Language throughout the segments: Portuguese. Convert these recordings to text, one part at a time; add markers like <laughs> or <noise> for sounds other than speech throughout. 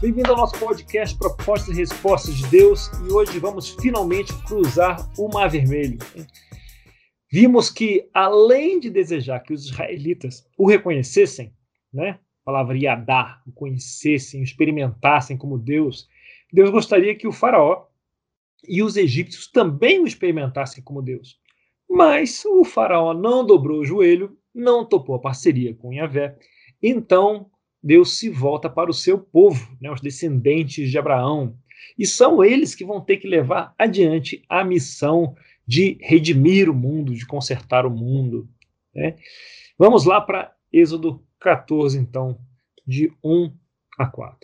Bem-vindo ao nosso podcast Propostas e Respostas de Deus e hoje vamos finalmente cruzar o Mar Vermelho. Vimos que, além de desejar que os israelitas o reconhecessem, né, a palavra Yadá, o conhecessem, o experimentassem como Deus, Deus gostaria que o Faraó e os egípcios também o experimentassem como Deus. Mas o Faraó não dobrou o joelho, não topou a parceria com Yahvé, então Deus se volta para o seu povo, né, os descendentes de Abraão. E são eles que vão ter que levar adiante a missão de redimir o mundo, de consertar o mundo. Né? Vamos lá para Êxodo 14, então, de 1 a 4.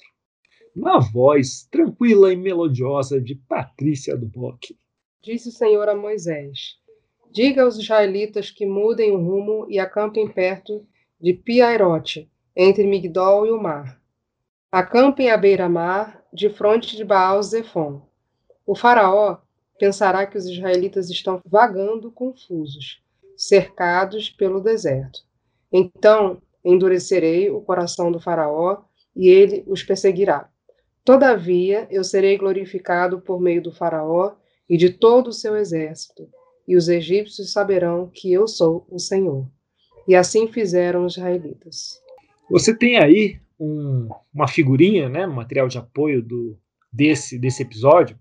Na voz tranquila e melodiosa de Patrícia do Bock. Disse o Senhor a Moisés: Diga aos israelitas que mudem o rumo e acampem perto de Piairote, entre Migdol e o mar. Acampem à beira-mar, de fronte de Baal-Zephon. O faraó pensará que os israelitas estão vagando confusos, cercados pelo deserto. Então endurecerei o coração do faraó e ele os perseguirá. Todavia eu serei glorificado por meio do faraó e de todo o seu exército, e os egípcios saberão que eu sou o Senhor. E assim fizeram os israelitas. Você tem aí um, uma figurinha, né, material de apoio do, desse, desse episódio,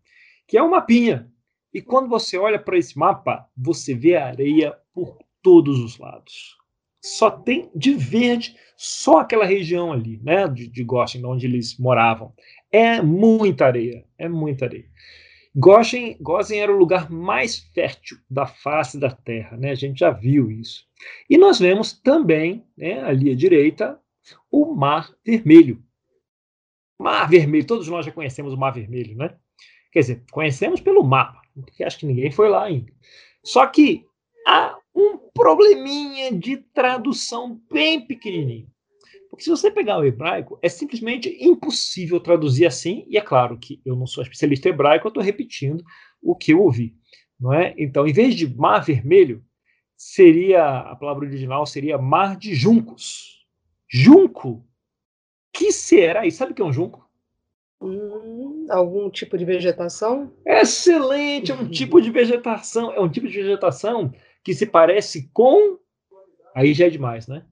que é um mapinha. E quando você olha para esse mapa, você vê areia por todos os lados. Só tem de verde só aquela região ali, né, de, de Goshen, onde eles moravam. É muita areia, é muita areia. Goshen, Gozen era o lugar mais fértil da face da Terra, né? A gente já viu isso. E nós vemos também, né, ali à direita, o Mar Vermelho. Mar Vermelho, todos nós já conhecemos o Mar Vermelho, né? Quer dizer, conhecemos pelo mapa, porque acho que ninguém foi lá ainda. Só que há um probleminha de tradução bem pequenininho. Porque se você pegar o hebraico, é simplesmente impossível traduzir assim, e é claro que eu não sou especialista hebraico, eu estou repetindo o que eu ouvi. Não é? Então, em vez de mar vermelho, seria a palavra original seria mar de juncos. Junco? Que será? E sabe o que é um junco? Hum, algum tipo de vegetação? Excelente, é um tipo de vegetação. É um tipo de vegetação que se parece com. Aí já é demais, né?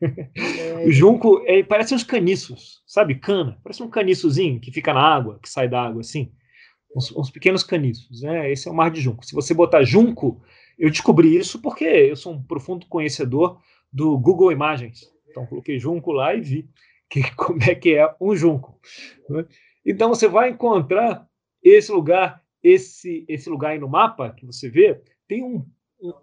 É. o junco é, parece uns caniços, sabe? Cana. Parece um caniçozinho que fica na água, que sai da água assim. Uns, uns, pequenos caniços, né? Esse é o mar de junco. Se você botar junco, eu descobri isso porque eu sou um profundo conhecedor do Google Imagens. Então coloquei junco lá e vi que, <laughs> como é que é um junco. Né? Então você vai encontrar esse lugar, esse esse lugar aí no mapa que você vê, tem um,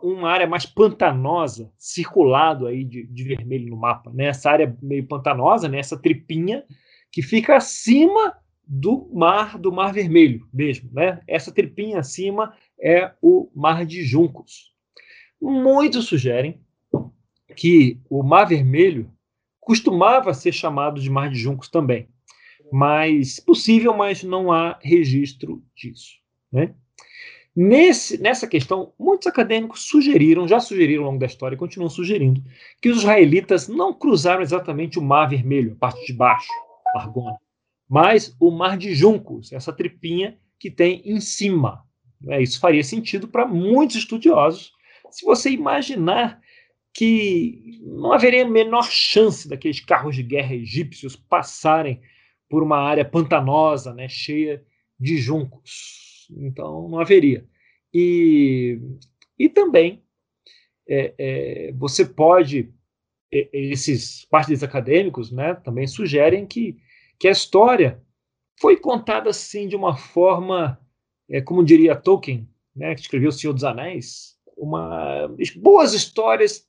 uma área mais pantanosa, circulado aí de, de vermelho no mapa, né? Essa área meio pantanosa, né? Essa tripinha que fica acima do mar do Mar Vermelho mesmo, né? Essa tripinha acima é o Mar de Juncos. Muitos sugerem que o Mar Vermelho costumava ser chamado de Mar de Juncos também. Mas possível, mas não há registro disso. Né? Nesse, nessa questão, muitos acadêmicos sugeriram, já sugeriram ao longo da história e continuam sugerindo, que os israelitas não cruzaram exatamente o Mar Vermelho, a parte de baixo, Largona, mas o Mar de Juncos, essa tripinha que tem em cima. Né? Isso faria sentido para muitos estudiosos. Se você imaginar que não haveria a menor chance daqueles carros de guerra egípcios passarem por uma área pantanosa, né, cheia de juncos. Então, não haveria. E, e também é, é, você pode, é, esses partidos acadêmicos né, também sugerem que, que a história foi contada assim de uma forma, é, como diria Tolkien, né, que escreveu O Senhor dos Anéis, uma, boas histórias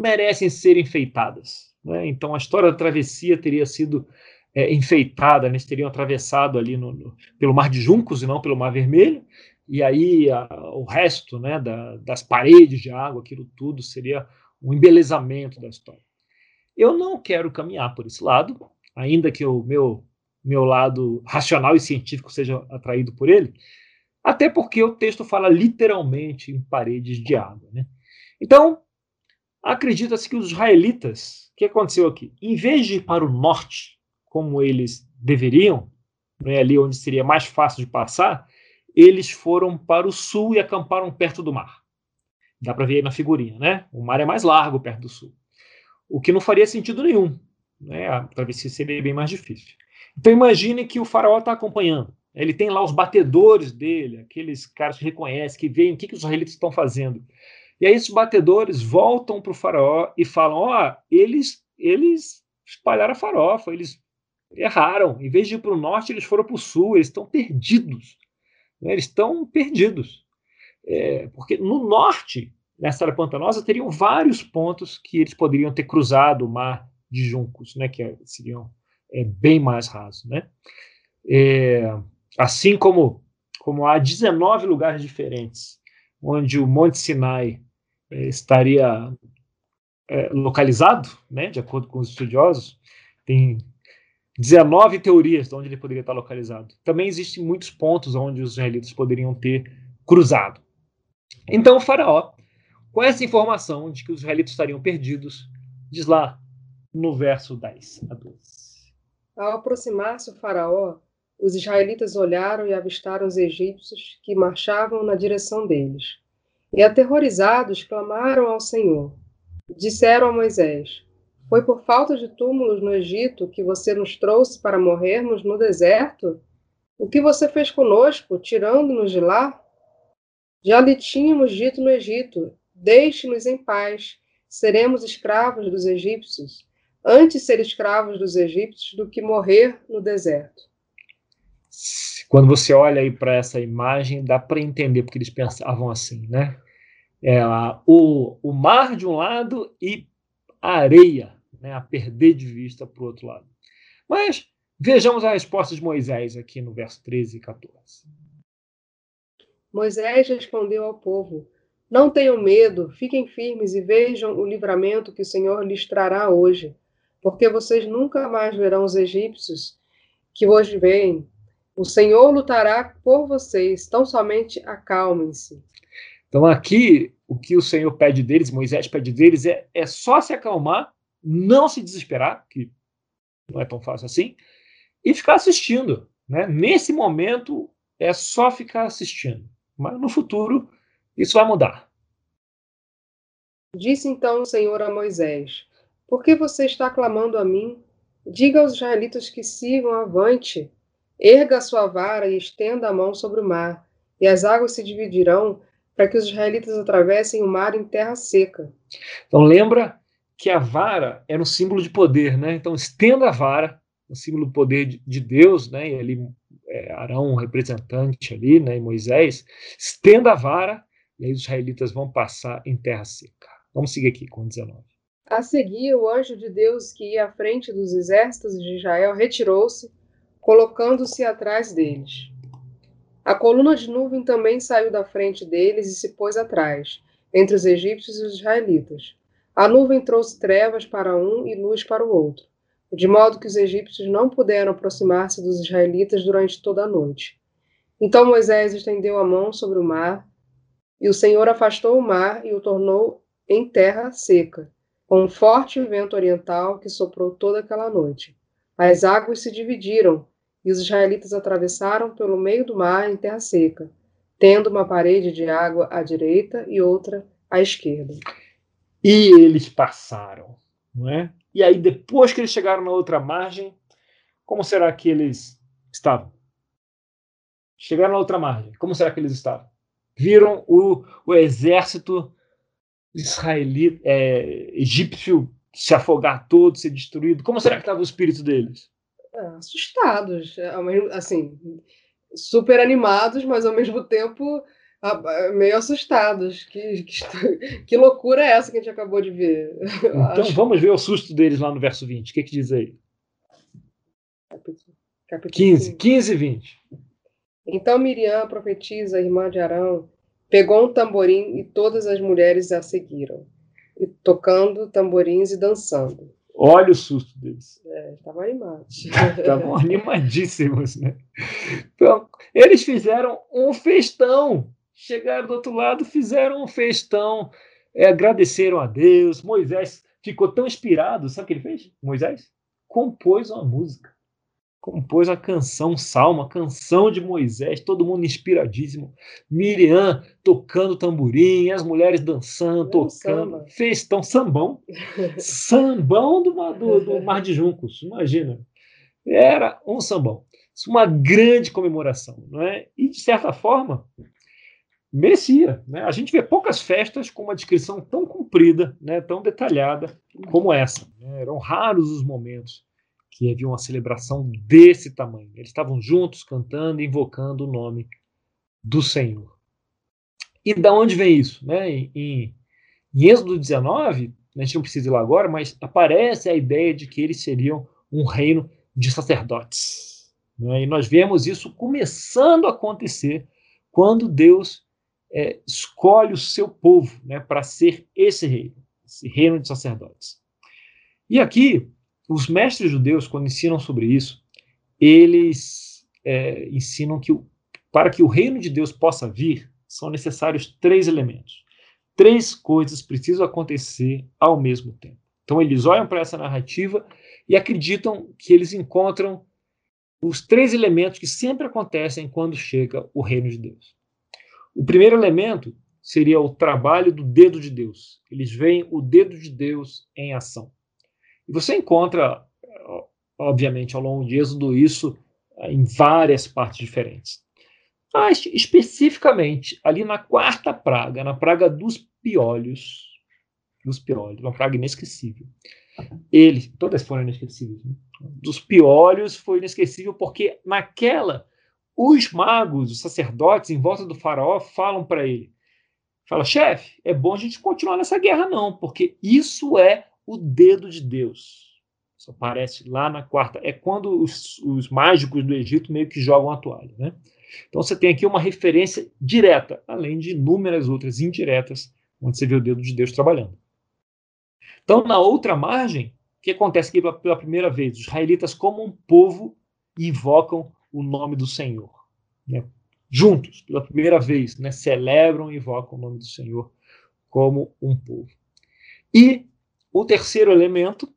merecem ser enfeitadas. Né? Então a história da travessia teria sido é, enfeitada, eles teriam atravessado ali no, no, pelo Mar de Juncos e não pelo Mar Vermelho, e aí a, o resto né, da, das paredes de água, aquilo tudo, seria um embelezamento da história. Eu não quero caminhar por esse lado, ainda que o meu, meu lado racional e científico seja atraído por ele, até porque o texto fala literalmente em paredes de água. Né? Então, Acredita-se que os israelitas, o que aconteceu aqui? Em vez de ir para o norte, como eles deveriam, né, ali onde seria mais fácil de passar, eles foram para o sul e acamparam perto do mar. Dá para ver aí na figurinha, né? O mar é mais largo perto do sul. O que não faria sentido nenhum, né? A travessia seria bem mais difícil. Então imagine que o faraó está acompanhando. Ele tem lá os batedores dele, aqueles caras que reconhecem, que veem o que, que os israelitas estão fazendo. E aí esses batedores voltam para o faraó e falam: ó, oh, eles, eles espalharam a farofa, eles erraram. Em vez de ir para o norte, eles foram para o sul, eles estão perdidos. Né? Eles estão perdidos. É, porque no norte, nessa área pantanosa, teriam vários pontos que eles poderiam ter cruzado o mar de juncos, né? que seriam é, bem mais rasos. Né? É, assim como, como há 19 lugares diferentes onde o Monte Sinai estaria é, localizado, né, de acordo com os estudiosos, tem 19 teorias de onde ele poderia estar localizado. Também existem muitos pontos onde os israelitas poderiam ter cruzado. Então, o faraó, com essa informação de que os israelitas estariam perdidos, diz lá no verso 10 a 12. Ao aproximar-se o faraó, os israelitas olharam e avistaram os egípcios que marchavam na direção deles. E aterrorizados clamaram ao Senhor. Disseram a Moisés: Foi por falta de túmulos no Egito que você nos trouxe para morrermos no deserto? O que você fez conosco, tirando-nos de lá? Já lhe tínhamos dito no Egito: Deixe-nos em paz, seremos escravos dos egípcios. Antes ser escravos dos egípcios do que morrer no deserto. Quando você olha aí para essa imagem, dá para entender porque eles pensavam assim, né? É, o, o mar de um lado e a areia, né, a perder de vista para o outro lado. Mas vejamos a resposta de Moisés aqui no verso 13 e 14. Moisés respondeu ao povo: Não tenham medo, fiquem firmes e vejam o livramento que o Senhor lhes trará hoje, porque vocês nunca mais verão os egípcios que hoje veem, o Senhor lutará por vocês, tão somente acalmem-se. Então, aqui, o que o Senhor pede deles, Moisés pede deles, é, é só se acalmar, não se desesperar, que não é tão fácil assim, e ficar assistindo. Né? Nesse momento, é só ficar assistindo. Mas no futuro, isso vai mudar. Disse então o Senhor a Moisés: Por que você está clamando a mim? Diga aos israelitas que sigam avante. Erga a sua vara e estenda a mão sobre o mar, e as águas se dividirão para que os israelitas atravessem o mar em terra seca. Então lembra que a vara era um símbolo de poder, né? Então estenda a vara, um símbolo do poder de Deus, né? E ali é, Arão, um representante ali, né? E Moisés, estenda a vara e aí os israelitas vão passar em terra seca. Vamos seguir aqui com 19. A seguir, o anjo de Deus que ia à frente dos exércitos de Israel retirou-se colocando-se atrás deles. A coluna de nuvem também saiu da frente deles e se pôs atrás, entre os egípcios e os israelitas. A nuvem trouxe trevas para um e luz para o outro, de modo que os egípcios não puderam aproximar-se dos israelitas durante toda a noite. Então Moisés estendeu a mão sobre o mar, e o Senhor afastou o mar e o tornou em terra seca, com um forte vento oriental que soprou toda aquela noite. As águas se dividiram e os israelitas atravessaram pelo meio do mar em terra seca, tendo uma parede de água à direita e outra à esquerda. E eles passaram, não é? E aí, depois que eles chegaram na outra margem, como será que eles estavam? Chegaram na outra margem, como será que eles estavam? Viram o, o exército israelita, é, egípcio se afogar todo, ser destruído. Como será que estava o espírito deles? É, assustados, é, assim, super animados, mas ao mesmo tempo meio assustados. Que, que, <laughs> que, loucura é essa que a gente acabou de ver? <laughs> Então vamos ver o susto deles lá no verso 20. O que, que diz aí? Capítulo, capítulo 15, 15 e 20. Então Miriam, a profetisa, irmã de Arão, pegou um tamborim e todas as mulheres a seguiram, tocando tamborins e dançando. Olha o susto deles. Estavam animados. Estavam <laughs> animadíssimos, né? Então, eles fizeram um festão. Chegaram do outro lado, fizeram um festão. É, agradeceram a Deus. Moisés ficou tão inspirado. Sabe o que ele fez? Moisés compôs uma música. Compôs a canção, salmo, a canção de Moisés, todo mundo inspiradíssimo. Miriam tocando tamborim, as mulheres dançando, tocando. Fez tão sambão. <laughs> sambão do, do, do Mar de Juncos, imagina. Era um sambão. Uma grande comemoração, não é? E, de certa forma, merecia. Né? A gente vê poucas festas com uma descrição tão comprida, né, tão detalhada como essa. Né? Eram raros os momentos que havia uma celebração desse tamanho. Eles estavam juntos cantando, invocando o nome do Senhor. E da onde vem isso? Né? Em, em Êxodo 19, a gente não precisa ir lá agora, mas aparece a ideia de que eles seriam um reino de sacerdotes. Né? E nós vemos isso começando a acontecer quando Deus é, escolhe o seu povo né, para ser esse reino, esse reino de sacerdotes. E aqui os mestres judeus, quando ensinam sobre isso, eles é, ensinam que para que o reino de Deus possa vir, são necessários três elementos. Três coisas precisam acontecer ao mesmo tempo. Então, eles olham para essa narrativa e acreditam que eles encontram os três elementos que sempre acontecem quando chega o reino de Deus. O primeiro elemento seria o trabalho do dedo de Deus. Eles veem o dedo de Deus em ação. E você encontra, obviamente, ao longo de Êxodo, isso eh, em várias partes diferentes. Mas, especificamente, ali na quarta praga, na praga dos piolhos, dos piolhos, uma praga inesquecível. Ele, todas foram inesquecíveis, né? dos piolhos foi inesquecível porque naquela os magos, os sacerdotes em volta do faraó falam para ele, fala, chefe, é bom a gente continuar nessa guerra não, porque isso é o dedo de Deus. Isso aparece lá na quarta. É quando os, os mágicos do Egito meio que jogam a toalha. Né? Então você tem aqui uma referência direta, além de inúmeras outras indiretas, onde você vê o dedo de Deus trabalhando. Então, na outra margem, o que acontece aqui pela, primeira vez? Os israelitas, como um povo, invocam o nome do Senhor. Né? Juntos, pela primeira vez, né? celebram e invocam o nome do Senhor como um povo. E o terceiro elemento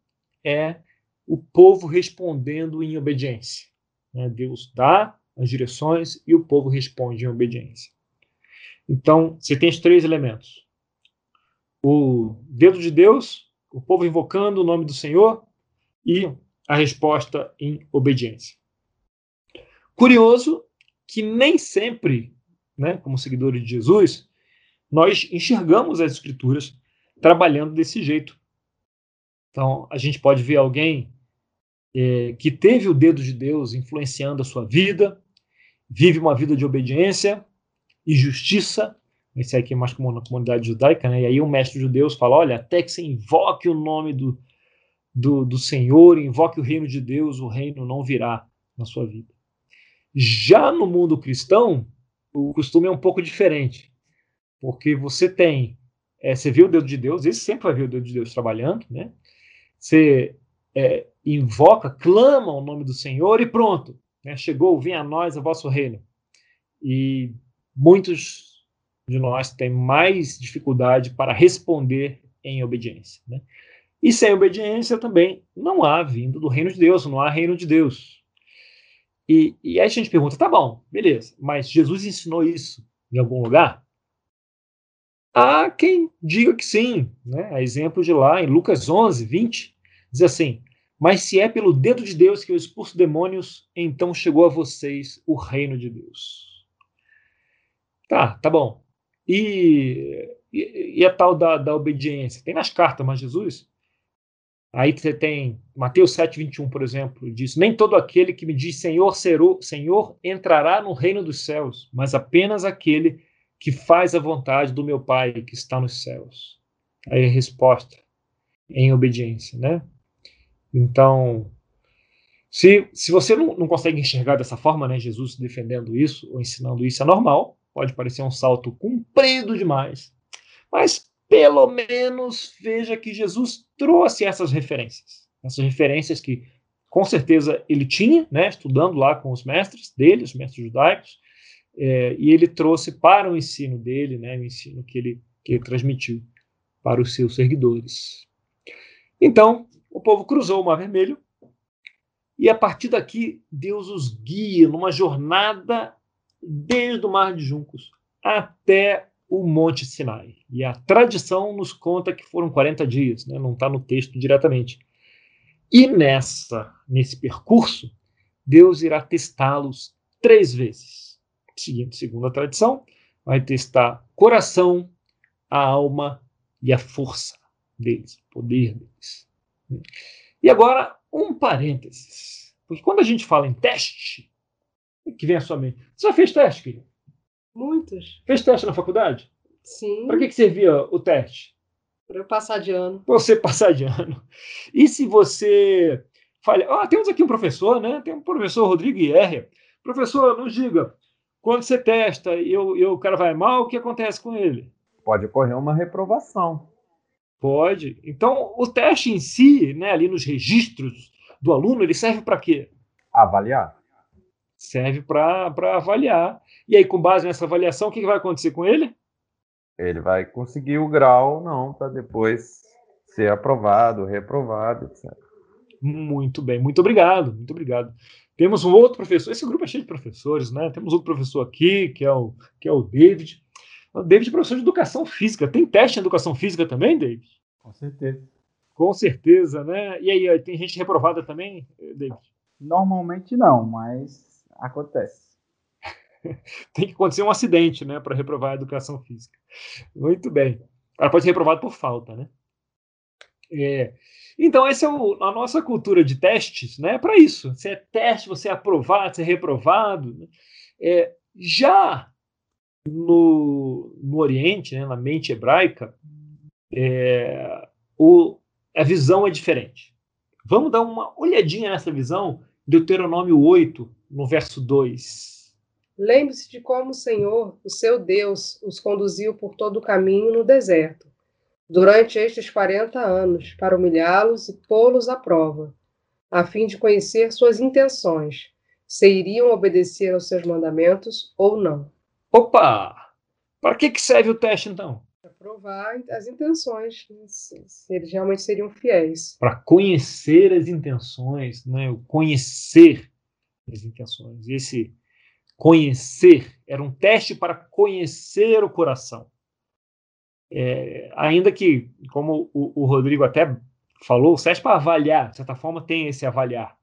é o povo respondendo em obediência. Né? Deus dá as direções e o povo responde em obediência. Então, você tem os três elementos: o dedo de Deus, o povo invocando o nome do Senhor e a resposta em obediência. Curioso que nem sempre, né, como seguidores de Jesus, nós enxergamos as Escrituras trabalhando desse jeito. Então, a gente pode ver alguém é, que teve o dedo de Deus influenciando a sua vida, vive uma vida de obediência e justiça. Esse aqui é mais comum na comunidade judaica, né? E aí o mestre de Deus fala: olha, até que você invoque o nome do, do, do Senhor, invoque o reino de Deus, o reino não virá na sua vida. Já no mundo cristão, o costume é um pouco diferente, porque você tem, é, você vê o dedo de Deus, esse sempre vai ver o dedo de Deus trabalhando, né? Você é, invoca, clama o nome do Senhor e pronto. Né? Chegou, vem a nós o vosso reino. E muitos de nós têm mais dificuldade para responder em obediência. Né? E sem obediência também não há vindo do reino de Deus, não há reino de Deus. E, e aí a gente pergunta, tá bom, beleza, mas Jesus ensinou isso em algum lugar? Há quem diga que sim, né? A exemplo de lá em Lucas 11, 20, diz assim: Mas se é pelo dedo de Deus que eu expulso demônios, então chegou a vocês o reino de Deus. Tá, tá bom. E, e, e a tal da, da obediência? Tem nas cartas, mas Jesus? Aí você tem Mateus 7, 21, por exemplo, diz: Nem todo aquele que me diz Senhor, Senhor entrará no reino dos céus, mas apenas aquele que faz a vontade do meu Pai que está nos céus. Aí a resposta, em obediência, né? Então, se, se você não, não consegue enxergar dessa forma, né, Jesus defendendo isso ou ensinando isso, é normal, pode parecer um salto comprido demais, mas pelo menos veja que Jesus trouxe essas referências, essas referências que com certeza ele tinha, né, estudando lá com os mestres dele, os mestres judaicos, é, e ele trouxe para o ensino dele, né, o ensino que ele, que ele transmitiu para os seus seguidores. Então, o povo cruzou o Mar Vermelho E a partir daqui, Deus os guia numa jornada desde o Mar de Juncos até o Monte Sinai. E a tradição nos conta que foram 40 dias, né? não está no texto diretamente. E nessa, nesse percurso, Deus irá testá-los três vezes. Seguindo, segundo a tradição, vai testar coração, a alma e a força deles, o poder deles. E agora, um parênteses. Porque quando a gente fala em teste, o que vem à sua mente? Você já fez teste, querido? Muitos. Fez teste na faculdade? Sim. Para que, que servia o teste? Para eu passar de ano. Para você <laughs> passar de ano. E se você falha. Ah, temos aqui um professor, né? Tem um professor Rodrigo Ierre. Professor, nos diga, quando você testa e, e o cara vai mal, o que acontece com ele? Pode ocorrer uma reprovação. Pode. Então, o teste em si, né, ali nos registros do aluno, ele serve para quê? Avaliar. Serve para avaliar. E aí, com base nessa avaliação, o que, que vai acontecer com ele? Ele vai conseguir o grau, não, para depois ser aprovado, reprovado, etc. Muito bem, muito obrigado, muito obrigado. Temos um outro professor, esse grupo é cheio de professores, né? Temos outro professor aqui, que é o, que é o David. O David é professor de educação física. Tem teste em educação física também, David? Com certeza. Com certeza, né? E aí, tem gente reprovada também, David? Normalmente não, mas acontece. <laughs> tem que acontecer um acidente, né, para reprovar a educação física. Muito bem. Ela pode ser reprovada por falta, né? É. Então, essa é o, a nossa cultura de testes, né? Para isso. Se é teste, você é aprovado, você é reprovado. Né? É, já no, no Oriente, né, na mente hebraica, é, o, a visão é diferente. Vamos dar uma olhadinha nessa visão, Deuteronômio 8, no verso 2. Lembre-se de como o Senhor, o seu Deus, os conduziu por todo o caminho no deserto durante estes quarenta anos, para humilhá-los e pô-los à prova, a fim de conhecer suas intenções, se iriam obedecer aos seus mandamentos ou não. Opa! Para que, que serve o teste, então? Para provar as intenções, né? se, se eles realmente seriam fiéis. Para conhecer as intenções, né? o conhecer as intenções. Esse conhecer era um teste para conhecer o coração. É, ainda que, como o, o, Rodrigo até falou, o SESP para avaliar, de certa forma, tem esse avaliar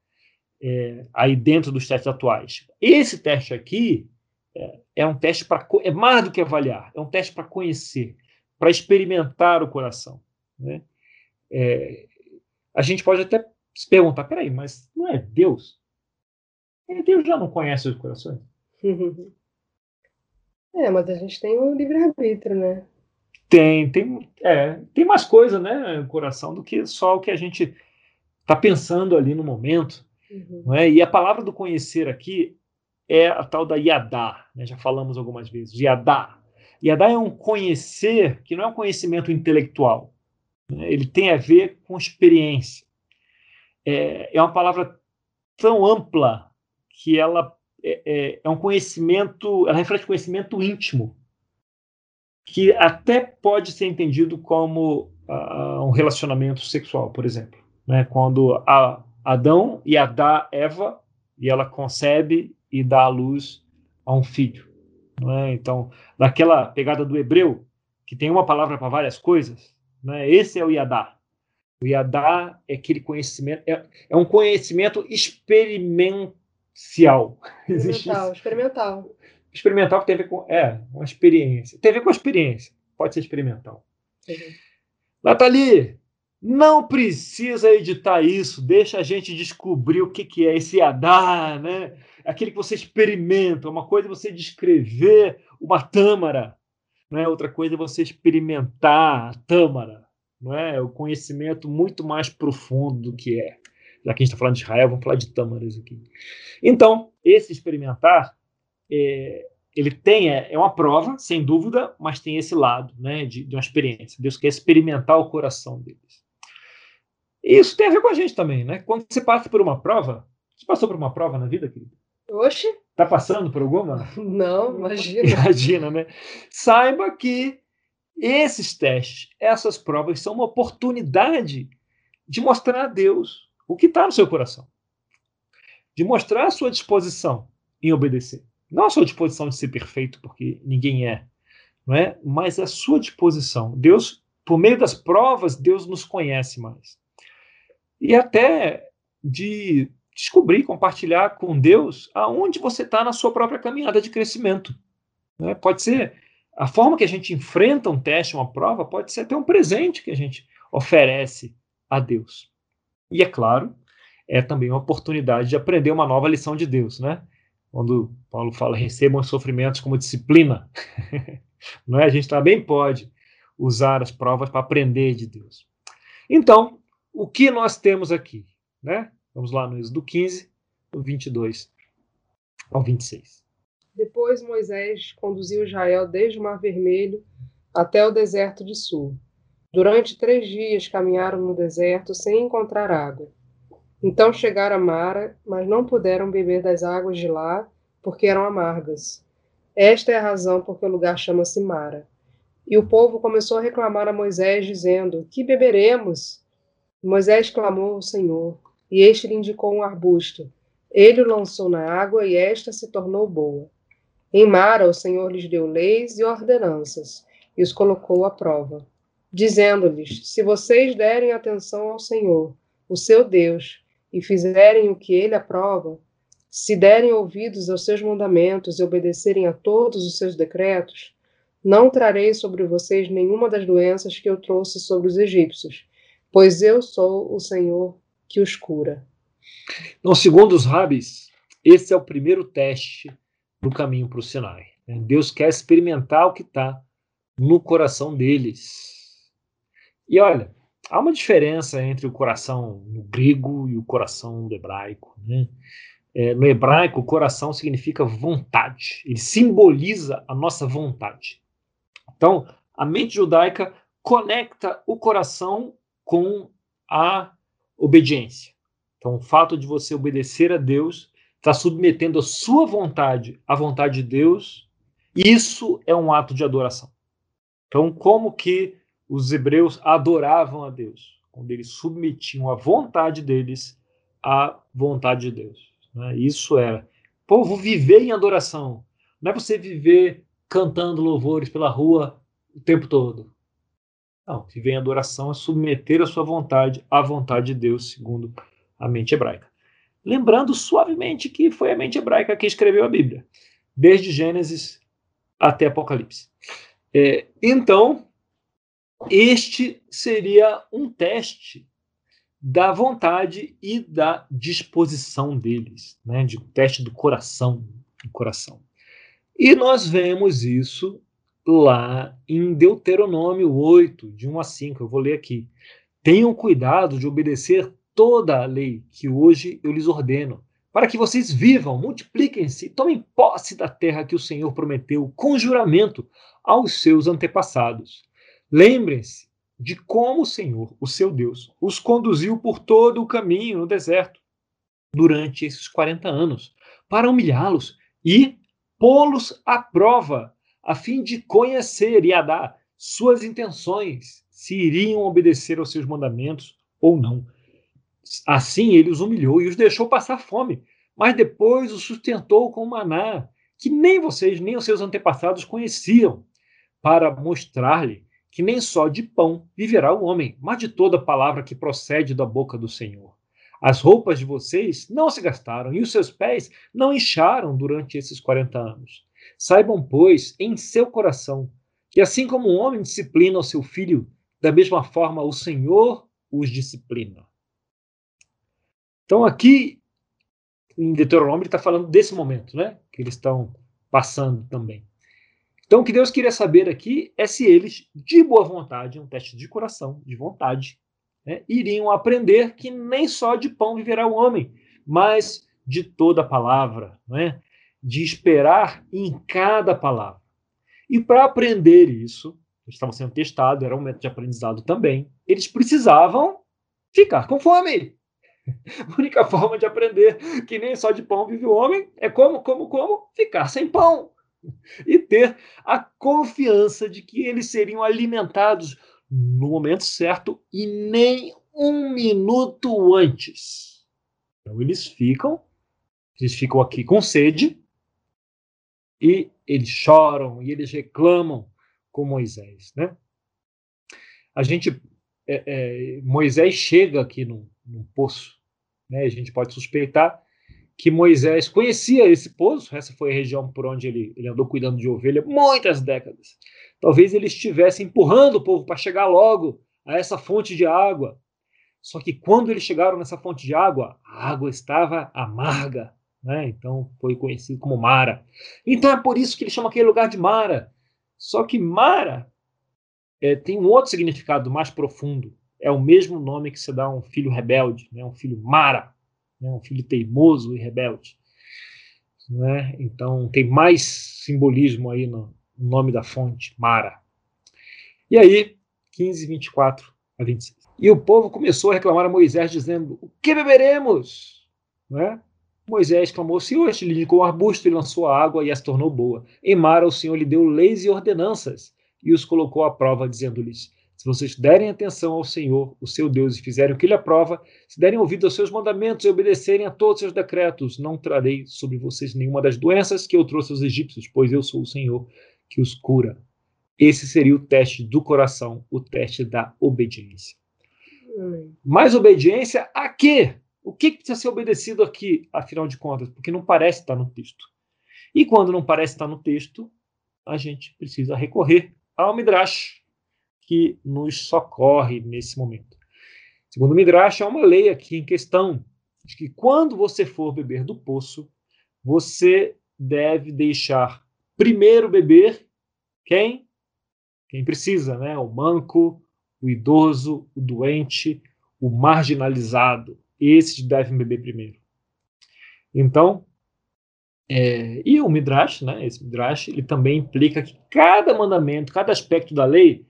é, aí dentro dos testes atuais. Esse teste aqui é, é um teste para. É mais do que avaliar, é um teste para conhecer, para experimentar o coração. Né? É, a gente pode até se perguntar: peraí, mas não é Deus? É, Deus já não conhece os corações? <laughs> É, mas a gente tem o livre-arbítrio, né? Tem, tem, é, tem mais coisa, né, no coração, do que só o que a gente está pensando ali no momento. Uhum. Não é? E a palavra do conhecer aqui é a tal da Yadá, né? já falamos algumas vezes. Yadá. Yadá é um conhecer que não é um conhecimento intelectual. Né? Ele tem a ver com experiência. É, é uma palavra tão ampla que ela é, é, é um conhecimento, ela reflete conhecimento íntimo que até pode ser entendido como uh, um relacionamento sexual, por exemplo. Né? Quando Adão e Adá Eva, e ela concebe e dá à luz a um filho. É? Então, daquela pegada do hebreu, que tem uma palavra para várias coisas, né? esse é o Yadá. O Yadá é aquele conhecimento, é, é um conhecimento experimencial. <laughs> Experimental, experimental experimental que tem a ver com. É, uma experiência. Tem a ver com a experiência. Pode ser experimental. Uhum. Nathalie, não precisa editar isso. Deixa a gente descobrir o que, que é esse Adá, né? Aquele que você experimenta. Uma coisa é você descrever uma tâmara. Né? Outra coisa é você experimentar a tâmara. Não é? O conhecimento muito mais profundo do que é. Já que a gente está falando de Israel, vamos falar de tâmaras aqui. Então, esse experimentar é, ele tem, é, é, uma prova, sem dúvida, mas tem esse lado né, de, de uma experiência. Deus quer experimentar o coração deles. E isso tem a ver com a gente também, né? Quando você passa por uma prova, você passou por uma prova na vida, querido? Oxe. Tá passando por alguma? Não, <laughs> imagina. Imagina, né? Saiba que esses testes, essas provas são uma oportunidade de mostrar a Deus o que está no seu coração. de mostrar a sua disposição em obedecer. Não a sua disposição de ser perfeito, porque ninguém é, não é? mas a sua disposição. Deus, por meio das provas, Deus nos conhece mais. E até de descobrir, compartilhar com Deus aonde você está na sua própria caminhada de crescimento. Né? Pode ser a forma que a gente enfrenta um teste, uma prova, pode ser até um presente que a gente oferece a Deus. E é claro, é também uma oportunidade de aprender uma nova lição de Deus, né? Quando Paulo fala recebam os sofrimentos como disciplina, <laughs> não é? A gente também pode usar as provas para aprender de Deus. Então, o que nós temos aqui, né? Vamos lá no Êxodo 15, do 22 ao 26. Depois Moisés conduziu Israel desde o Mar Vermelho até o deserto de Sul. Durante três dias caminharam no deserto sem encontrar água. Então chegaram a Mara, mas não puderam beber das águas de lá, porque eram amargas. Esta é a razão por que o lugar chama-se Mara. E o povo começou a reclamar a Moisés, dizendo: Que beberemos? Moisés clamou ao Senhor, e este lhe indicou um arbusto. Ele o lançou na água, e esta se tornou boa. Em Mara, o Senhor lhes deu leis e ordenanças, e os colocou à prova, dizendo-lhes: Se vocês derem atenção ao Senhor, o seu Deus, e fizerem o que ele aprova, se derem ouvidos aos seus mandamentos e obedecerem a todos os seus decretos, não trarei sobre vocês nenhuma das doenças que eu trouxe sobre os egípcios, pois eu sou o Senhor que os cura. Então, segundo os rabis, esse é o primeiro teste no caminho para o Sinai. Né? Deus quer experimentar o que está no coração deles. E olha, há uma diferença entre o coração no grego e o coração no hebraico. Né? É, no hebraico, coração significa vontade, ele simboliza a nossa vontade. Então, a mente judaica conecta o coração com a obediência. Então, o fato de você obedecer a Deus está submetendo a sua vontade à vontade de Deus, isso é um ato de adoração. Então, como que os hebreus adoravam a Deus? Quando eles submetiam a vontade deles à vontade de Deus. Né? Isso era. Povo, viver em adoração. Não é você viver cantando louvores pela rua o tempo todo. Não, viver em adoração é submeter a sua vontade à vontade de Deus, segundo a mente hebraica lembrando suavemente que foi a mente hebraica que escreveu a Bíblia, desde Gênesis até Apocalipse. É, então, este seria um teste da vontade e da disposição deles, né? de teste do coração, do coração. E nós vemos isso lá em Deuteronômio 8, de 1 a 5. Eu vou ler aqui. Tenham cuidado de obedecer toda a lei que hoje eu lhes ordeno, para que vocês vivam, multipliquem-se, tomem posse da terra que o Senhor prometeu com juramento aos seus antepassados. Lembrem-se de como o Senhor, o seu Deus, os conduziu por todo o caminho no deserto durante esses 40 anos, para humilhá-los e pô-los à prova, a fim de conhecer e a dar suas intenções, se iriam obedecer aos seus mandamentos ou não. Assim ele os humilhou e os deixou passar fome, mas depois os sustentou com maná, que nem vocês nem os seus antepassados conheciam, para mostrar-lhe que nem só de pão viverá o homem, mas de toda palavra que procede da boca do Senhor. As roupas de vocês não se gastaram e os seus pés não incharam durante esses quarenta anos. Saibam, pois, em seu coração, que assim como um homem disciplina o seu filho, da mesma forma o Senhor os disciplina. Então, aqui em Deuteronômio, ele está falando desse momento, né? Que eles estão passando também. Então, o que Deus queria saber aqui é se eles, de boa vontade, um teste de coração, de vontade, né, iriam aprender que nem só de pão viverá o homem, mas de toda palavra, né, de esperar em cada palavra. E para aprender isso, eles estavam sendo testados, era um método de aprendizado também, eles precisavam ficar com fome. <laughs> A única forma de aprender que nem só de pão vive o homem é como, como, como? Ficar sem pão. <laughs> E ter a confiança de que eles seriam alimentados no momento certo e nem um minuto antes. Então eles ficam Eles ficam aqui com sede e eles choram e eles reclamam com Moisés, né? A gente, é, é, Moisés chega aqui num, num poço, né? A gente pode suspeitar que Moisés conhecia esse poço, essa foi a região por onde ele, ele andou cuidando de ovelha muitas décadas. Talvez ele estivesse empurrando o povo para chegar logo a essa fonte de água. Só que quando eles chegaram nessa fonte de água, a água estava amarga, né? Então foi conhecido como Mara. Então é por isso que ele chama aquele lugar de Mara. Só que Mara é, tem um outro significado mais profundo. É o mesmo nome que se dá a um filho rebelde, né? um filho Mara né, um filho teimoso e rebelde. Né? Então tem mais simbolismo aí no nome da fonte, Mara. E aí, 15, 24 a 26. E o povo começou a reclamar a Moisés, dizendo: O que beberemos? Né? Moisés clamou: Senhor, este lhe indicou um arbusto e lançou a água e as tornou boa. Em Mara, o Senhor lhe deu leis e ordenanças e os colocou à prova, dizendo-lhes: se vocês derem atenção ao Senhor, o seu Deus, e fizerem o que ele aprova, se derem ouvido aos seus mandamentos e obedecerem a todos os seus decretos, não trarei sobre vocês nenhuma das doenças que eu trouxe aos egípcios, pois eu sou o Senhor que os cura. Esse seria o teste do coração, o teste da obediência. Mais obediência a quê? O que precisa ser obedecido aqui, afinal de contas? Porque não parece estar no texto. E quando não parece estar no texto, a gente precisa recorrer ao Midrash, que nos socorre nesse momento. Segundo o Midrash, há uma lei aqui em questão de que quando você for beber do poço, você deve deixar primeiro beber quem? Quem precisa, né? O manco, o idoso, o doente, o marginalizado. Esses devem beber primeiro. Então, é, e o Midrash, né? Esse Midrash, ele também implica que cada mandamento, cada aspecto da lei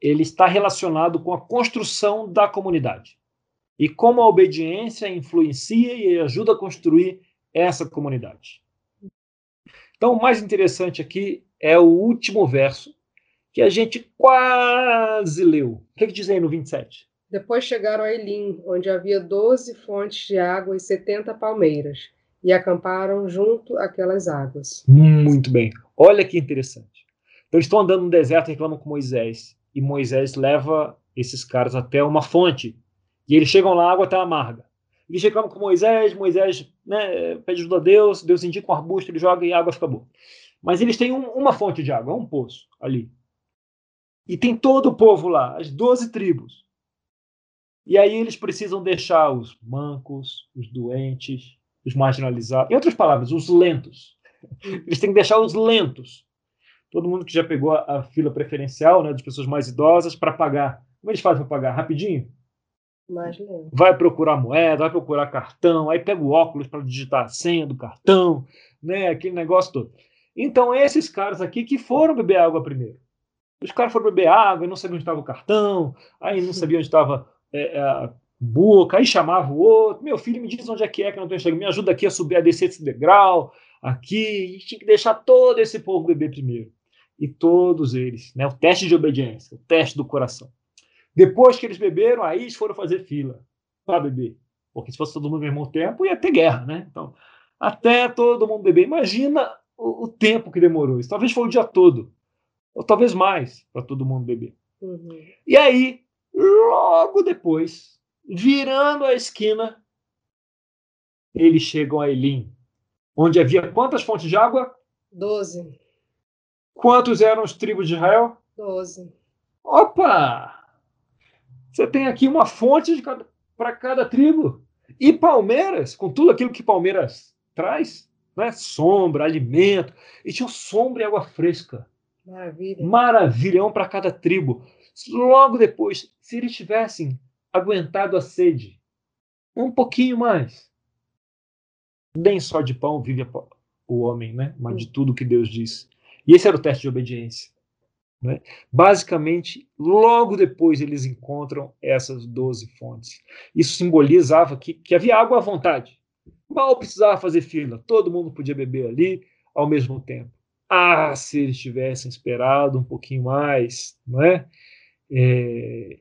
ele está relacionado com a construção da comunidade e como a obediência influencia e ajuda a construir essa comunidade. Então, o mais interessante aqui é o último verso, que a gente quase leu. O que, que diz aí no 27? Depois chegaram a Elim, onde havia doze fontes de água e setenta palmeiras, e acamparam junto àquelas águas. Muito bem. Olha que interessante. Então, eles estão andando no deserto e reclamam com Moisés e Moisés leva esses caras até uma fonte. E eles chegam lá, a água está amarga. Eles reclamam com Moisés, Moisés né, pede ajuda a Deus, Deus indica um arbusto, ele joga e a água fica boa. Mas eles têm um, uma fonte de água, um poço ali. E tem todo o povo lá, as doze tribos. E aí eles precisam deixar os mancos, os doentes, os marginalizados, em outras palavras, os lentos. <laughs> Eles têm que deixar os lentos todo mundo que já pegou a, a fila preferencial, né, das pessoas mais idosas, para pagar. Como eles fazem para pagar? Rapidinho? Vai procurar moeda, vai procurar cartão, aí pega o óculos para digitar a senha do cartão, né, aquele negócio todo. Então, esses caras aqui que foram beber água primeiro. Os caras foram beber água e não sabiam onde estava o cartão, aí não <laughs> sabiam onde estava é, é, a boca, aí chamava o outro. Meu filho, me diz onde é que é que eu não estou chegando, me ajuda aqui a subir, a descer esse degrau, aqui. E tinha que deixar todo esse povo beber primeiro e todos eles, né, o teste de obediência, o teste do coração. Depois que eles beberam, aí eles foram fazer fila para beber. Porque se fosse todo mundo ao mesmo tempo, ia ter guerra, né? Então, até todo mundo beber. Imagina o, o tempo que demorou. Isso talvez foi o dia todo. Ou talvez mais para todo mundo beber. Uhum. E aí, logo depois, virando a esquina, eles chegam a Elim, onde havia quantas fontes de água? Doze. Quantos eram os tribos de Israel? Doze. Opa! Você tem aqui uma fonte para cada tribo. E Palmeiras, com tudo aquilo que Palmeiras traz, né? sombra, alimento, e tinha sombra e água fresca. Maravilha. Maravilha, um para cada tribo. Logo depois, se eles tivessem aguentado a sede um pouquinho mais, nem só de pão vive o homem, né? mas de tudo que Deus diz. E esse era o teste de obediência. Né? Basicamente, logo depois eles encontram essas 12 fontes. Isso simbolizava que, que havia água à vontade. Mal precisava fazer fila, todo mundo podia beber ali ao mesmo tempo. Ah, se eles tivessem esperado um pouquinho mais, não é? é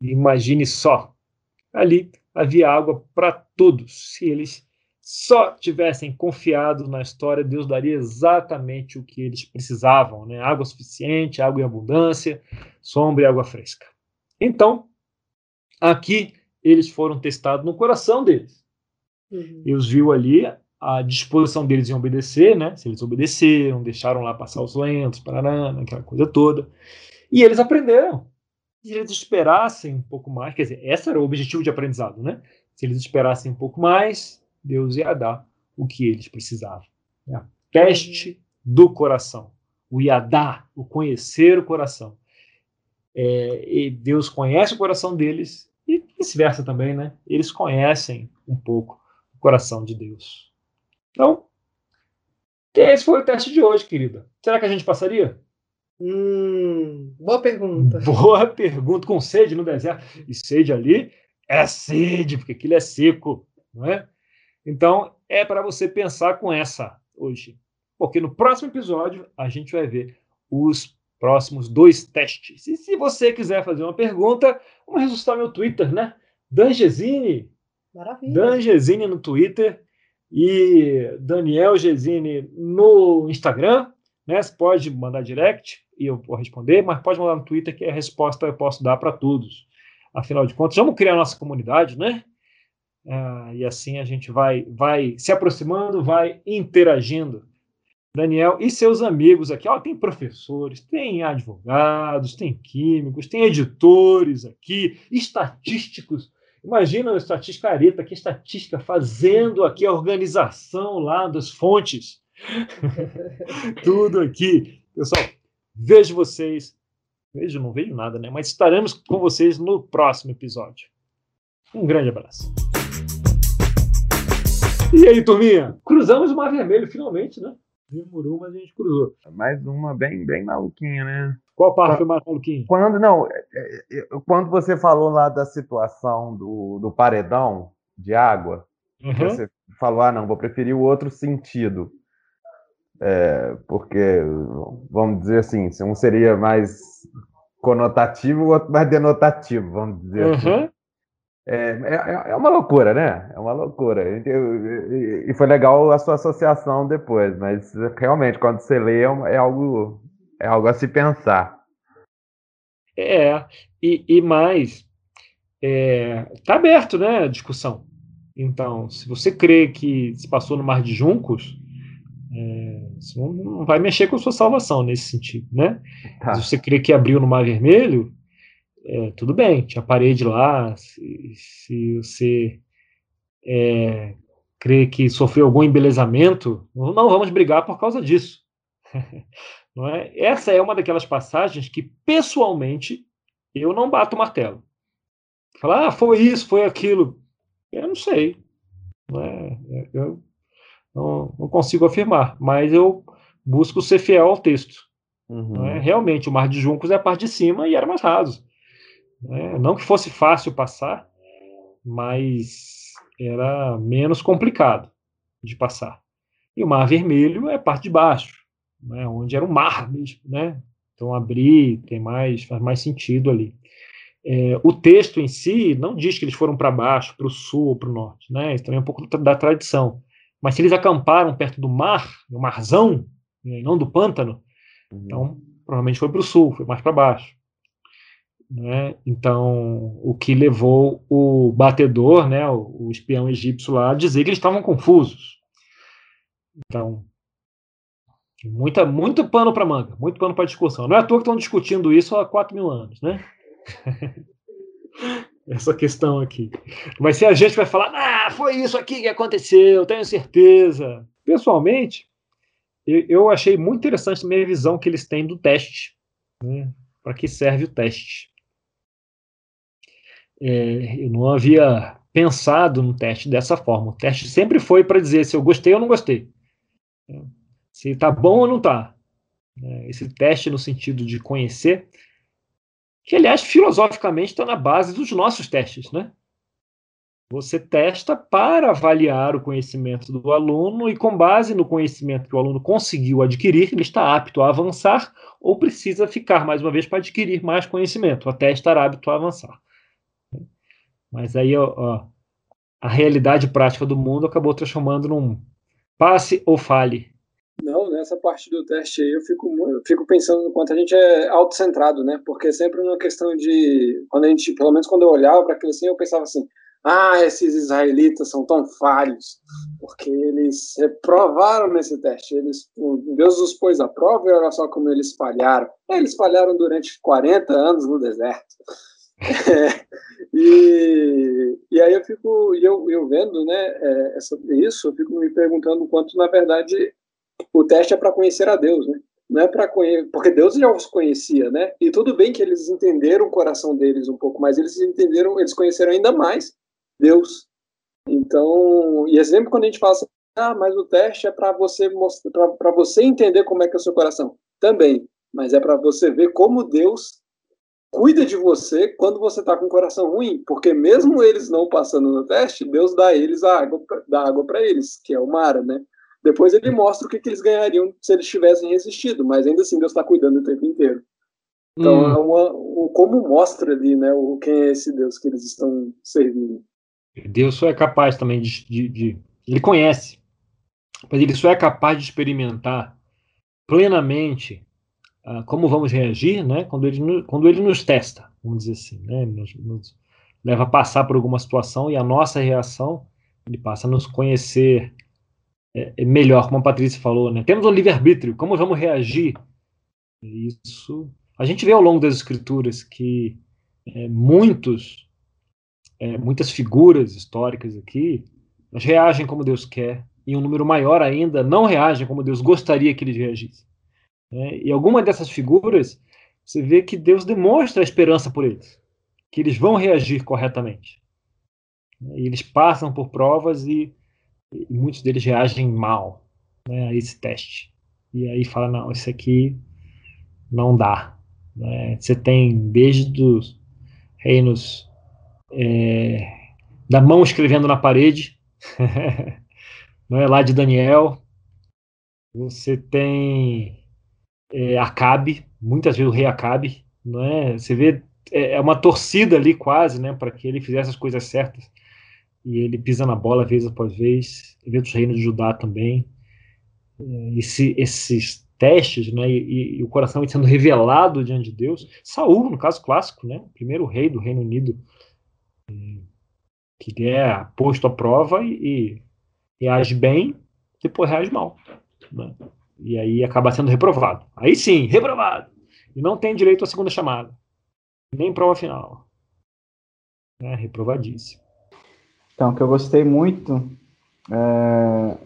imagine só, ali havia água para todos, se eles só tivessem confiado na história, Deus daria exatamente o que eles precisavam, né? Água suficiente, água em abundância, sombra e água fresca. Então, aqui eles foram testados no coração deles. Uhum. Deus viu ali a disposição deles em obedecer, né? Se eles obedeceram, deixaram lá passar os lentos, parará, aquela coisa toda. E eles aprenderam. Se eles esperassem um pouco mais, quer dizer, esse era o objetivo de aprendizado, né? Se eles esperassem um pouco mais, Deus ia dar o que eles precisavam. Né? Teste do coração. O Yadá, o conhecer o coração. É, Deus conhece o coração deles e vice-versa também, né? Eles conhecem um pouco o coração de Deus. Então, esse foi o teste de hoje, querida. Será que a gente passaria? Hum, boa pergunta. <laughs> Boa pergunta. Com sede no deserto. E sede ali é sede, porque aquilo é seco, não é? Então, é para você pensar com essa hoje. Porque no próximo episódio a gente vai ver os próximos dois testes. E se você quiser fazer uma pergunta, vamos registrar meu Twitter, né? Dangesine. Maravilha. Dangesine no Twitter e Daniel Gesine no Instagram. Né? Você pode mandar direct e eu vou responder, mas pode mandar no Twitter que a resposta eu posso dar para todos. Afinal de contas, vamos criar nossa comunidade, né? Ah, e assim a gente vai, vai se aproximando, vai interagindo. Daniel e seus amigos aqui, ó, tem professores, tem advogados, tem químicos, tem editores aqui, estatísticos. Imagina o estatística areta aqui, estatística, fazendo aqui a organização lá das fontes. <laughs> Tudo aqui. Pessoal, vejo vocês. Vejo, não vejo nada, né? Mas estaremos com vocês no próximo episódio. Um grande abraço. <laughs> E aí, turminha? Cruzamos o Mar Vermelho, finalmente, né? Demorou, mas a gente cruzou. Mais uma bem, bem maluquinha, né? Qual parte foi mais maluquinha? Quando, não, é, é, quando você falou lá da situação do, do paredão de água, uhum. você falou, ah, não, vou preferir o outro sentido. É, porque, vamos dizer assim, um seria mais conotativo, o outro mais denotativo, vamos dizer assim. uhum. assim. É, é, é, uma loucura, né? É uma loucura. E foi legal a sua associação depois, mas realmente, quando você lê, é, é algo, é algo a se pensar. É, e, e mais, está é, aberto né, a discussão. Então, se você crê que se passou no Mar de Juncos, é, você não vai mexer com a sua salvação nesse sentido, né? Tá. Se você crê que abriu no Mar Vermelho, é, tudo bem, tinha parede lá, se, se você é, crê que sofreu algum embelezamento, não vamos brigar por causa disso. <laughs> não é? Essa é uma daquelas passagens que, pessoalmente, eu não bato o martelo. Falar, ah, foi isso, foi aquilo. Eu não sei. Não é? Eu não, não consigo afirmar, mas eu busco ser fiel ao texto. Uhum. É? Realmente, o Mar de Juncos é a parte de cima e era mais raso. Né? Não que fosse fácil passar, mas era menos complicado de passar. E o Mar Vermelho é a parte de baixo, né? onde era o mar mesmo. Né? Então abrir tem mais, faz mais sentido ali. É, o texto em si não diz que eles foram para baixo, para o sul ou para o norte. Né? Isso também é um pouco da tradição. Mas se eles acamparam perto do mar, do marzão, né, não do pântano, uhum. então provavelmente foi para o sul, foi mais para baixo. Né? Então, o que levou o batedor, né, o, o espião egípcio lá, a dizer que eles estavam confusos. Então, muita, muito pano para manga, muito pano para discussão. Não é à toa que estão discutindo isso há 4 mil anos, né? <laughs> Essa questão aqui. Vai ser a gente que vai falar, ah, foi isso aqui que aconteceu, tenho certeza. Pessoalmente, eu achei muito interessante a minha visão que eles têm do teste. Né? Para que serve o teste? É, eu não havia pensado no teste dessa forma. O teste sempre foi para dizer se eu gostei ou não gostei. Se está bom ou não está. É, esse teste no sentido de conhecer, que aliás filosoficamente está na base dos nossos testes, né? Você testa para avaliar o conhecimento do aluno e, com base no conhecimento que o aluno conseguiu adquirir, ele está apto a avançar ou precisa ficar mais uma vez para adquirir mais conhecimento, até estar apto a avançar. Mas aí, ó, ó a realidade prática do mundo acabou transformando num passe ou fale. Não, nessa parte do teste aí eu fico, eu fico pensando no quanto a gente é autocentrado, né? Porque sempre uma questão de. Quando a gente, pelo menos quando eu olhava para aquilo assim, eu pensava assim: ah, esses israelitas são tão falhos, porque eles reprovaram nesse teste. Eles, Deus os pôs à prova e olha só como eles falharam. Eles falharam durante 40 anos no deserto. É, <laughs> e, e aí eu fico, eu, eu vendo né, é, isso, eu fico me perguntando quanto, na verdade, o teste é para conhecer a Deus, né? Não é para conhecer, porque Deus já os conhecia, né? E tudo bem que eles entenderam o coração deles um pouco mais, eles entenderam, eles conheceram ainda mais Deus. Então, e é sempre quando a gente fala assim, ah, mas o teste é para você mostrar, para você entender como é que é o seu coração. Também, mas é para você ver como Deus cuida de você quando você está com o coração ruim, porque mesmo eles não passando no teste, Deus dá eles a água, dá água para eles, que é o mar, né? Depois ele mostra o que, que eles ganhariam se eles tivessem resistido, mas ainda assim Deus está cuidando o tempo inteiro. Então, hum. é uma, o, como mostra ali, né, o, quem é esse Deus que eles estão servindo. Deus só é capaz também de, de, de, Ele conhece, mas ele só é capaz de experimentar plenamente uh, como vamos reagir né, quando, ele, quando ele nos testa, vamos dizer assim. Né, nos, nos leva a passar por alguma situação e a nossa reação, ele passa a nos conhecer é, é melhor, como a Patrícia falou. Né, temos um livre-arbítrio, como vamos reagir? Isso. A gente vê ao longo das escrituras que é, muitos é, muitas figuras históricas aqui, reagem como Deus quer, e um número maior ainda não reagem como Deus gostaria que eles reagissem. É, e alguma dessas figuras, você vê que Deus demonstra a esperança por eles, que eles vão reagir corretamente. E eles passam por provas e, e muitos deles reagem mal né, a esse teste. E aí fala, não, isso aqui não dá. Né? Você tem desde os reinos é, da mão escrevendo na parede, <laughs> não é lá de Daniel. Você tem é, Acabe, muitas vezes o rei Acabe, não é? Você vê é, é uma torcida ali quase, né, para que ele fizesse as coisas certas. E ele pisa na bola vez após vez. Vê os reinos de Judá também. É, esse, esses testes, né, e, e, o coração sendo revelado diante de Deus. Saul, no caso clássico, né, primeiro rei do Reino Unido, que ele é posto à prova e, e reage bem, depois reage mal. Né? E aí acaba sendo reprovado. Aí sim, reprovado. E não tem direito à segunda chamada. Nem prova final. É reprovadíssimo. Então, que eu gostei muito, é,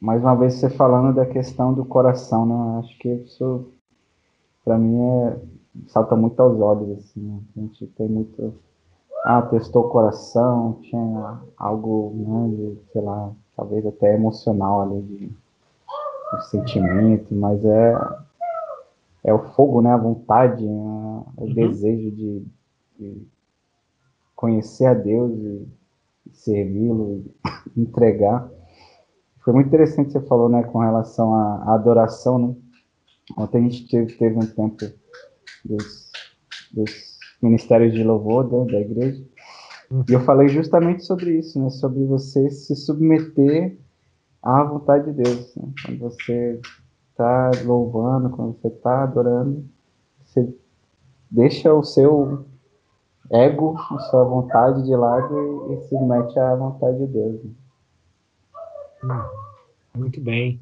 mais uma vez você falando da questão do coração, né? Acho que isso, para mim, é, salta muito aos olhos, assim, né? A gente tem muito ah, testou o coração, tinha algo, né, de, sei lá, talvez até emocional ali, de, de sentimento, mas é, é o fogo, né, a vontade, a, o uhum. desejo de, de, conhecer a Deus e, servi-lo, <laughs> entregar. Foi muito interessante que você falou, né, com relação à, à adoração, né? Ontem a gente teve, teve um tempo dos, dos ministérios de louvor da, da igreja. Uhum. E eu falei justamente sobre isso, né? Sobre você se submeter à vontade de Deus. Né? Quando você está louvando, quando você está adorando, você deixa o seu ego, a sua vontade de lado e, se mete à vontade de Deus. Né? Hum, muito bem.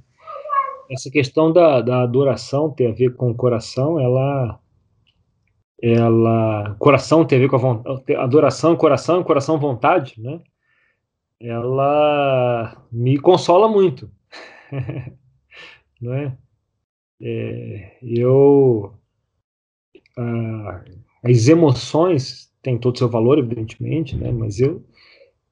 Essa questão da, da adoração ter a ver com o coração, ela ela coração tem a ver com a vontade, adoração, coração, coração, vontade, né? Ela me consola muito, <laughs> não é? é eu a, as emoções têm todo o seu valor, evidentemente, né? Mas eu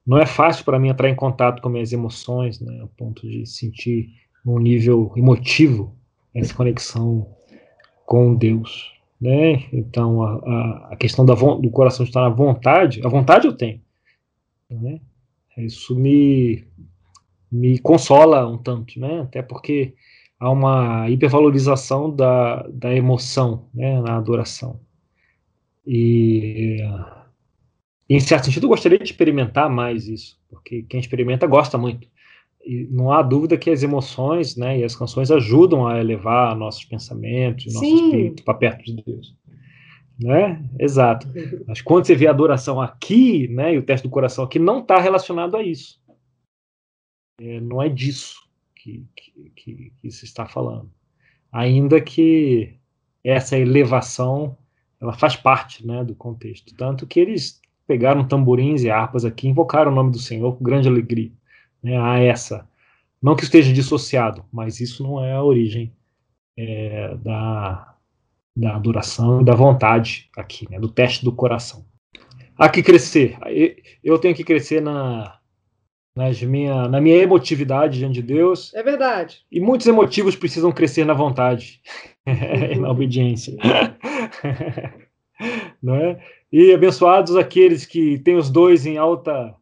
não é fácil para mim entrar em contato com minhas emoções, né? A ponto de sentir um nível emotivo essa conexão com Deus né? Então a, a questão da, do coração estar na vontade, a vontade eu tenho, né? Isso me me consola um tanto, né? Até porque há uma hipervalorização da, da emoção, né? Na adoração e em certo sentido, eu gostaria de experimentar mais isso, porque quem experimenta gosta muito. E não há dúvida que as emoções né, e as canções ajudam a elevar nossos pensamentos, nosso Sim. espírito para perto de Deus. Né? Exato. Mas quando você vê a adoração aqui, né, e o teste do coração aqui, não está relacionado a isso. É, não é disso que, que, que, que se está falando. Ainda que essa elevação ela faz parte né, do contexto. Tanto que eles pegaram tamborins e harpas aqui, invocaram o nome do Senhor com grande alegria. Né, a essa. Não que esteja dissociado, mas isso não é a origem é, da, da adoração e da vontade aqui, né, do teste do coração. Há que crescer. Eu tenho que crescer na, nas minha, na minha emotividade diante de Deus. É verdade. E muitos emotivos precisam crescer na vontade <laughs> e na obediência. <laughs> Não é? E abençoados aqueles que têm os dois em alta.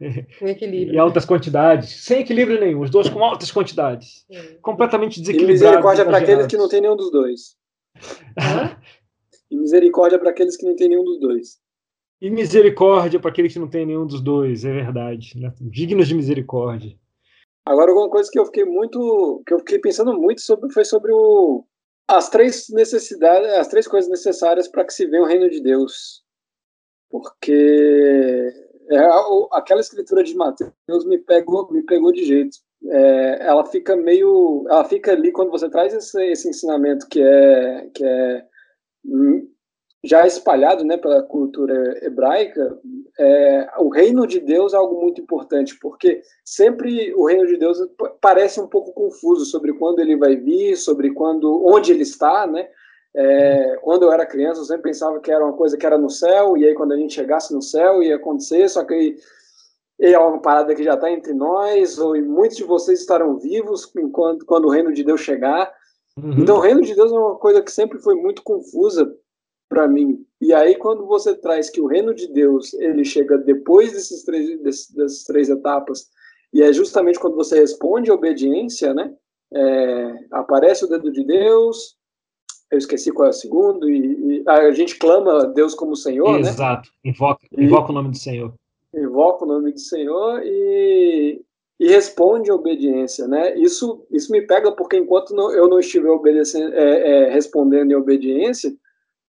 <laughs> equilíbrio. Em altas quantidades, sem equilíbrio nenhum, os dois com altas quantidades, é. completamente desequilibrados. E misericórdia para <laughs> aqueles que não tem nenhum dos dois. e misericórdia para aqueles que não tem nenhum dos dois. E misericórdia para aqueles que não tem nenhum dos dois, é verdade. Né? Dignos de misericórdia. Agora, alguma coisa que eu fiquei muito. que eu fiquei pensando muito sobre foi sobre o, as três necessidades, as três coisas necessárias para que se venha o reino de Deus. Porque é, aquela escritura de Mateus me pegou, me pegou de jeito. É, ela fica meio. Ela fica ali quando você traz esse, esse ensinamento que é. Que é já espalhado né, pela cultura hebraica, é, o reino de Deus é algo muito importante, porque sempre o reino de Deus parece um pouco confuso sobre quando ele vai vir, sobre quando, onde ele está, né? É, quando eu era criança, eu sempre pensava que era uma coisa que era no céu, e aí quando a gente chegasse no céu ia acontecer, só que é uma parada que já está entre nós, ou, e muitos de vocês estarão vivos enquanto, quando o reino de Deus chegar. Uhum. Então, o reino de Deus é uma coisa que sempre foi muito confusa para mim. E aí quando você traz que o reino de Deus ele chega depois desses três, desses, dessas três etapas e é justamente quando você responde a obediência, né? É, aparece o dedo de Deus. Eu esqueci qual é o segundo e, e a gente clama Deus como Senhor, Exato. né? Exato. Invoca, invoca o nome do Senhor. Invoca o nome do Senhor e, e responde a obediência, né? Isso, isso me pega porque enquanto não, eu não estiver obedecendo, é, é, respondendo em obediência,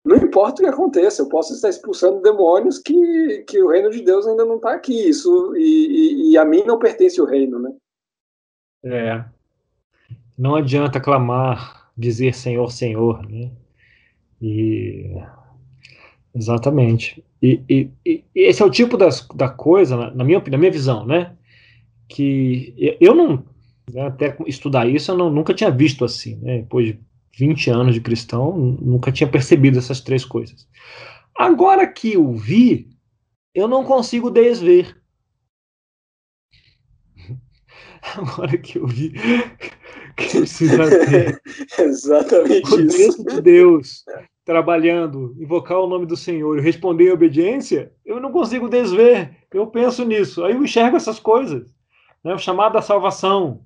não importa o que aconteça, eu posso estar expulsando demônios que, que o reino de Deus ainda não está aqui. Isso, e, e, e, a mim não pertence o reino, né? É. Não adianta clamar, dizer Senhor, Senhor, né? E. Exatamente. E, e, e, esse é o tipo das, da coisa, na minha, na minha visão, né? Que eu não. Né, até estudar isso, eu não, nunca tinha visto assim, né? Depois de 20 anos de cristão, nunca tinha percebido essas três coisas. Agora que eu vi, eu não consigo desver. <laughs> Agora que eu vi <laughs> que precisa ter <laughs> Exatamente o isso. de Deus trabalhando, invocar o nome do Senhor e responder em obediência, eu não consigo desver. Eu penso nisso. Aí eu enxergo essas coisas. Né? O chamado da salvação,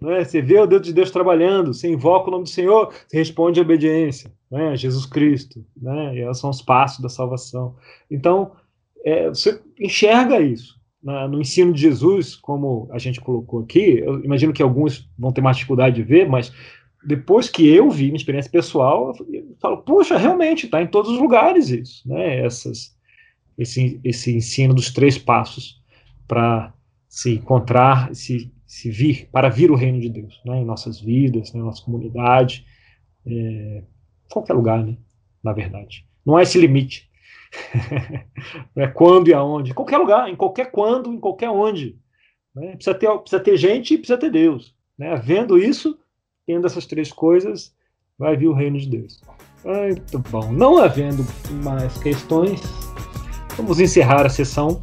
né? Você vê o Deus de Deus trabalhando, você invoca o nome do Senhor, você responde a obediência, né? Jesus Cristo, né? E são os passos da salvação. Então, é, você enxerga isso na, no ensino de Jesus, como a gente colocou aqui. Eu imagino que alguns vão ter mais dificuldade de ver, mas depois que eu vi, minha experiência pessoal, eu falo, puxa, realmente está em todos os lugares isso, né? Essas, esse, esse ensino dos três passos para se encontrar, se se vir, para vir o reino de Deus, né, em nossas vidas, na nossa comunidade, é, qualquer lugar, né, na verdade. Não há esse limite. <laughs> é quando e aonde. Em qualquer lugar, em qualquer quando, em qualquer onde. Né? Precisa, ter, precisa ter gente e precisa ter Deus. Né? Havendo isso, tendo essas três coisas, vai vir o reino de Deus. Muito bom. Não havendo mais questões, vamos encerrar a sessão.